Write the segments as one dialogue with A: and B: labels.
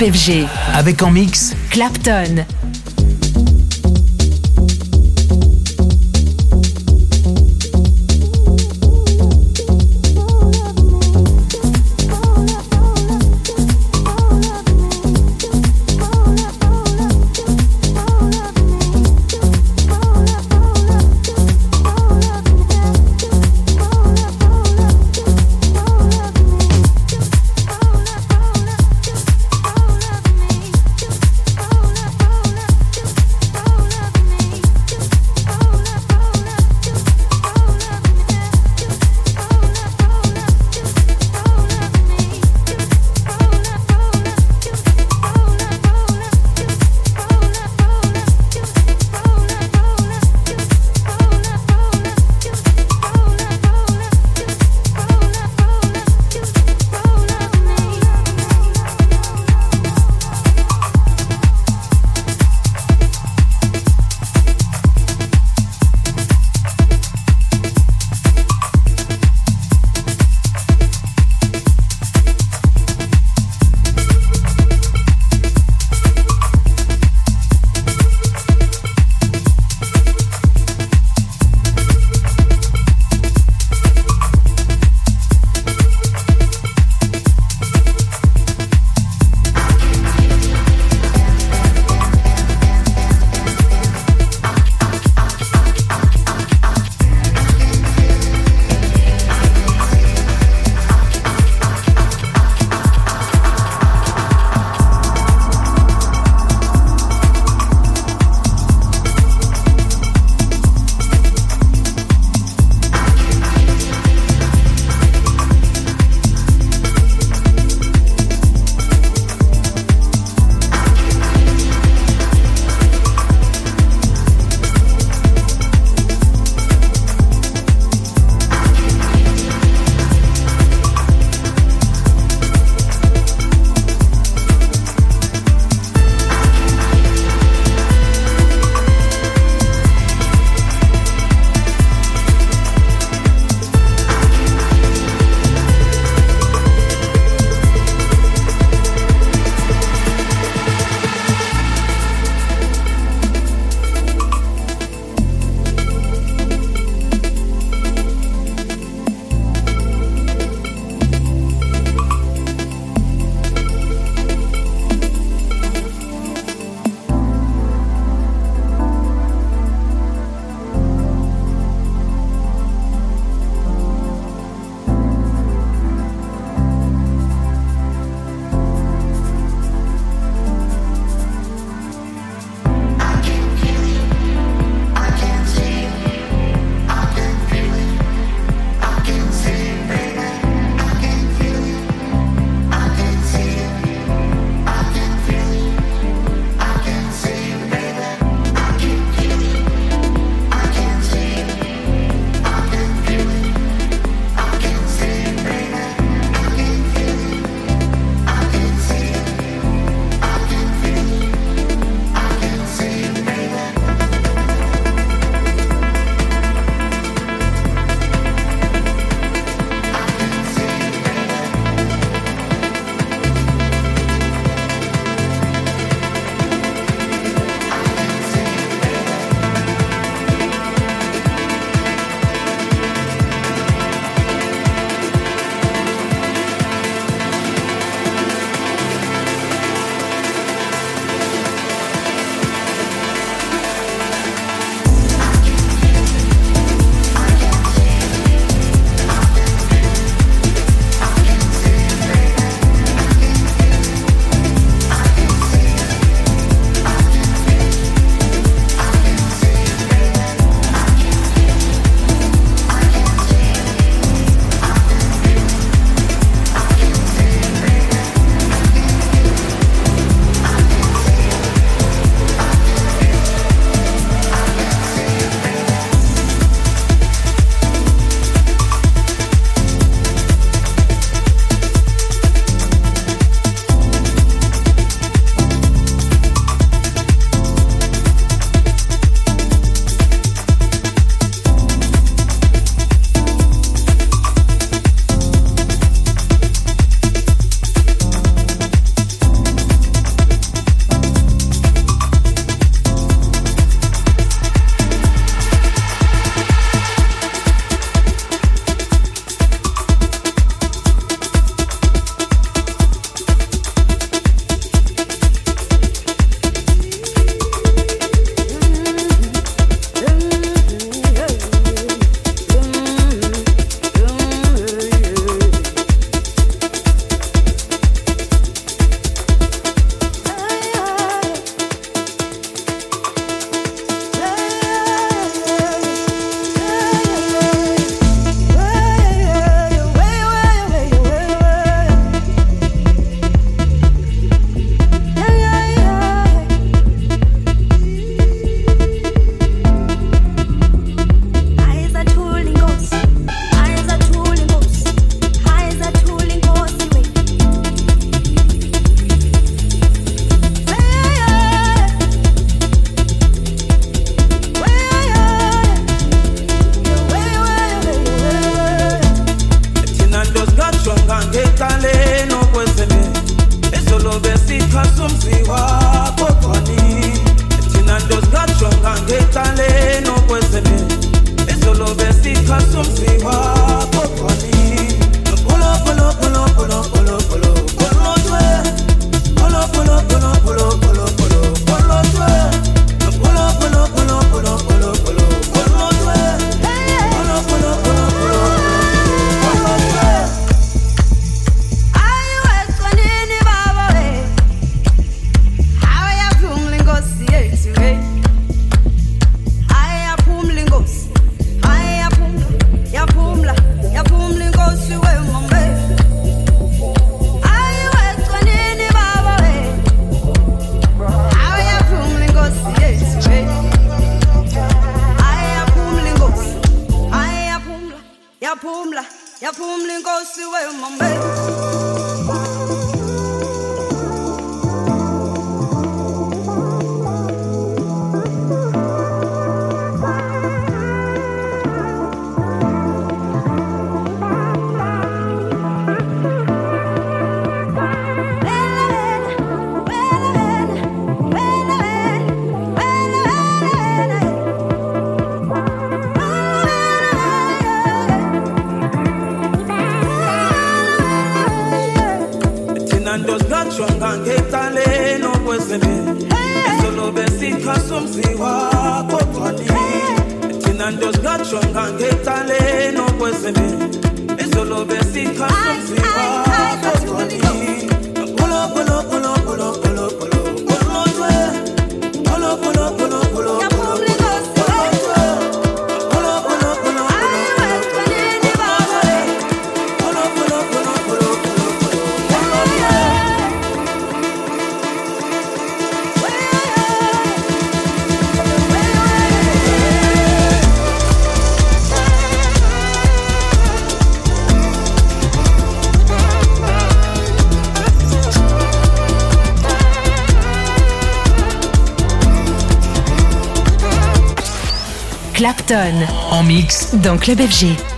A: FG.
B: Avec en mix
A: Clapton.
C: Dans Club FG.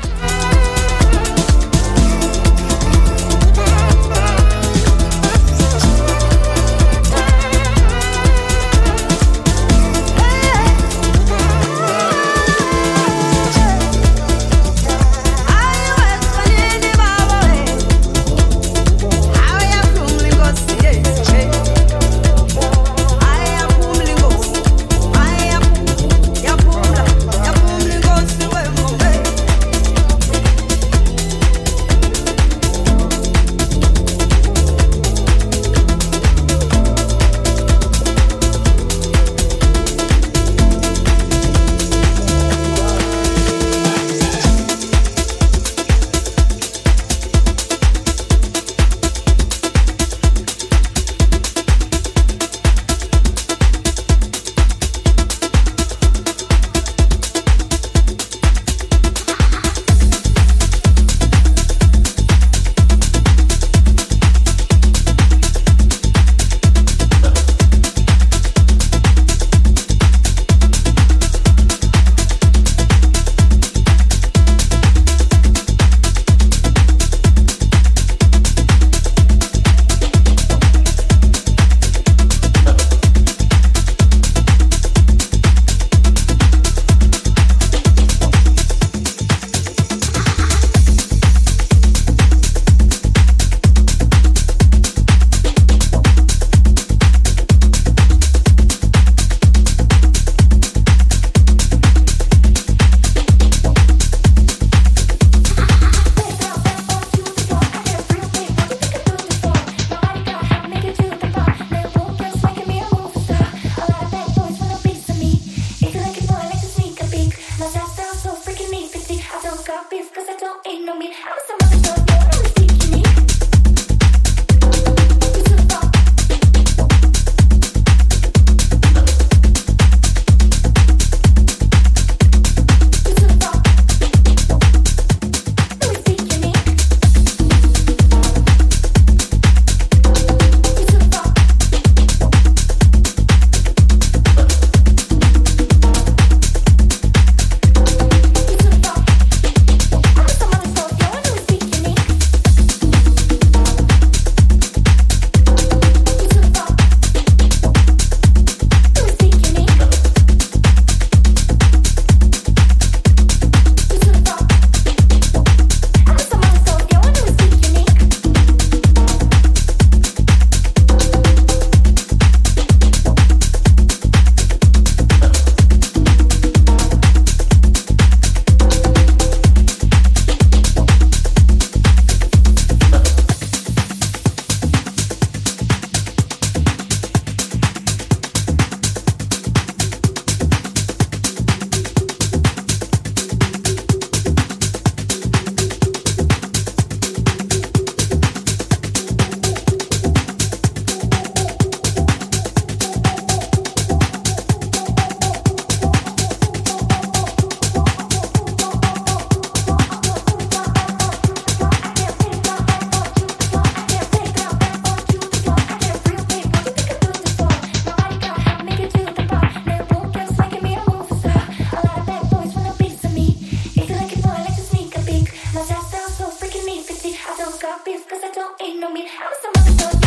D: no, ain't no mean house. I'm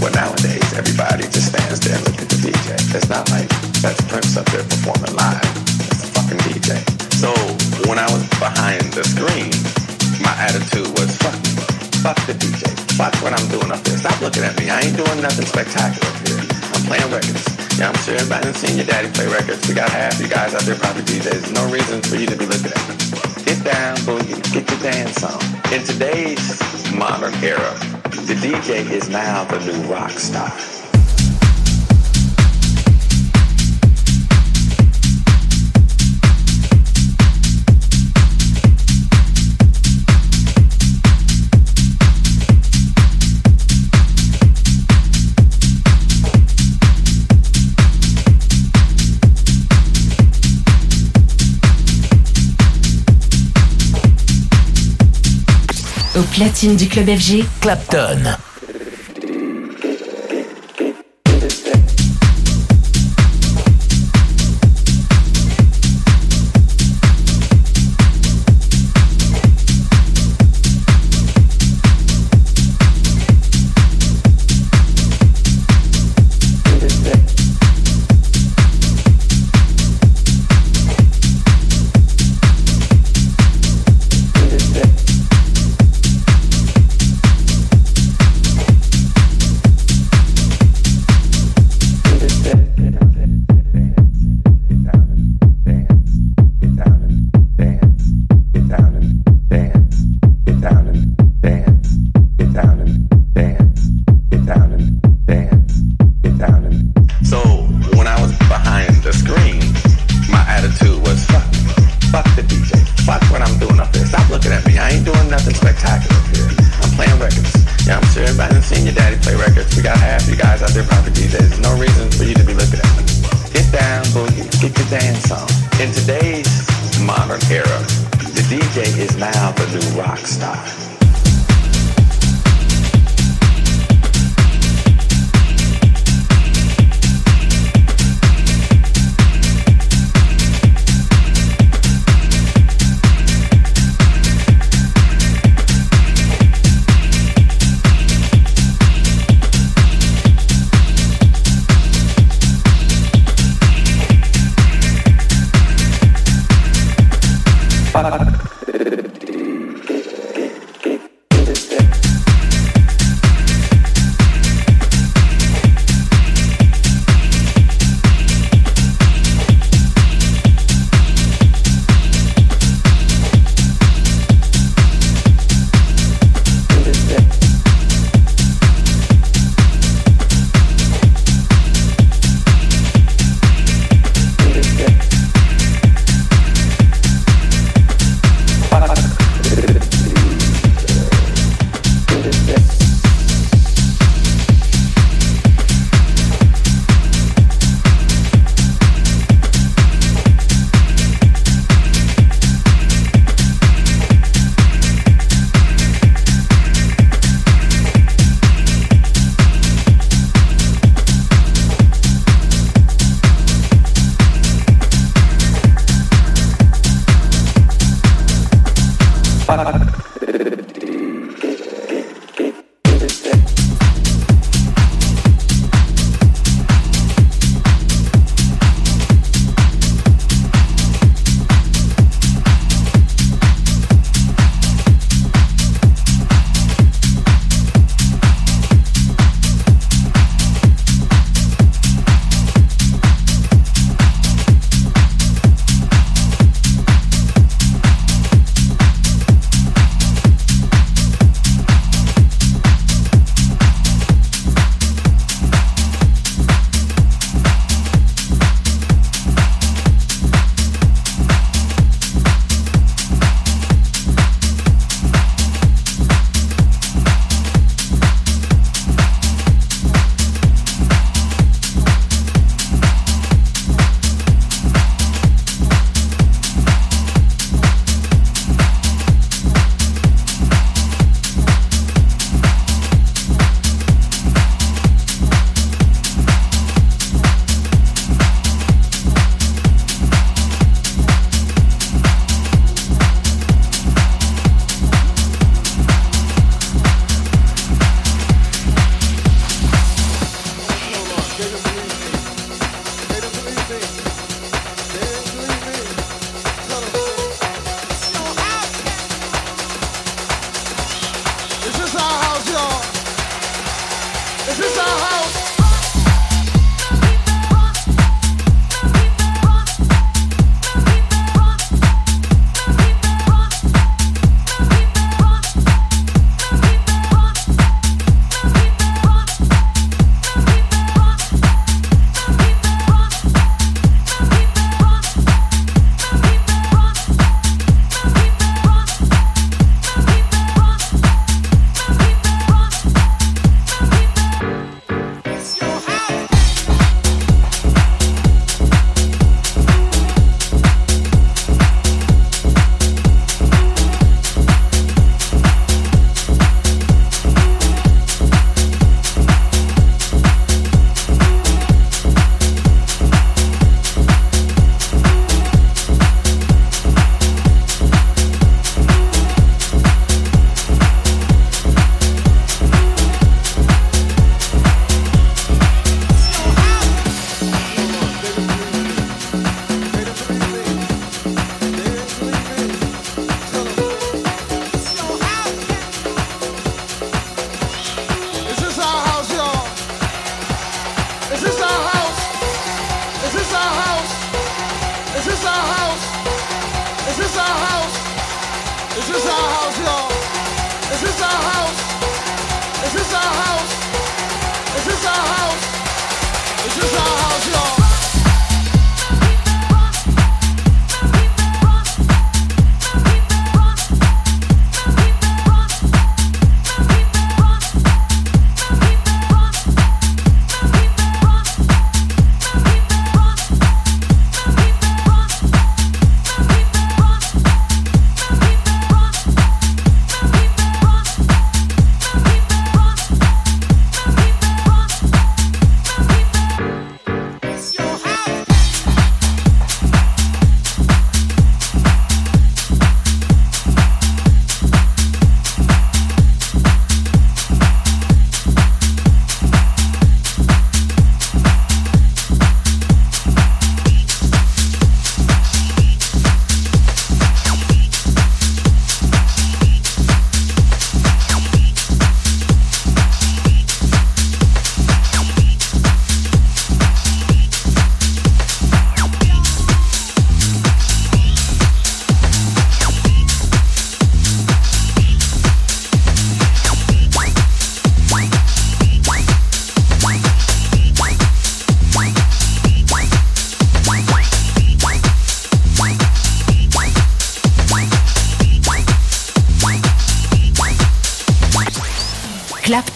D: Well, nowadays, everybody just stands there looks at the DJ. It's not like that's Prince up there performing live. It's the fucking DJ. So when I was behind the screen, my attitude was fuck, fuck the DJ. Fuck what I'm doing up there. Stop looking at me. I ain't doing nothing spectacular here. I'm playing records. Yeah, I'm sure everybody seen your daddy play records. We got half you guys out there probably DJs. No reason for you to be looking at me. Get down, boogie, get your dance on. In today's modern era, the DJ is now the new rock star.
C: Platine du club FG,
B: Clapton. We got half you guys out there probably There's no reason for you to be looking at me. Get down, boogie, get your dance on. In today's modern era, the DJ is now the new rock star.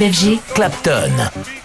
A: BFG.
B: Clapton.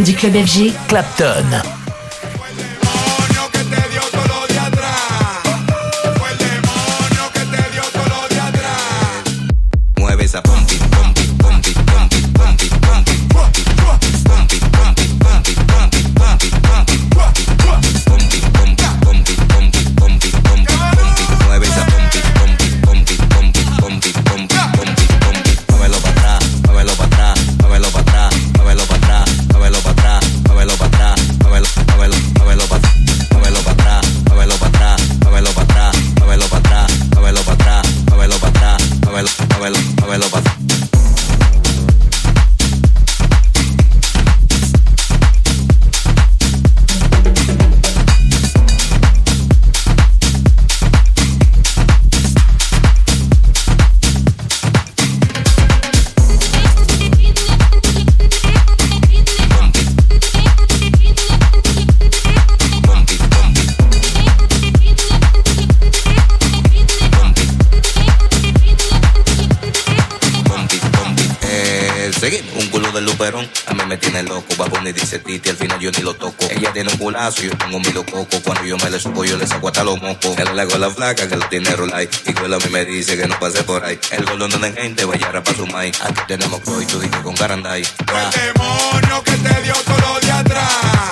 E: Du club FG, Clapton. Yo tengo mi coco. Cuando yo me le subo, yo le saco hasta los mocos. El le hago la flaca que lo tiene rolay. Y cuando a mí me dice que no pase por ahí. El gol donde hay gente, vaya para su maíz. Aquí tenemos y tú con Garanday.
F: El demonio que te dio todo lo de atrás.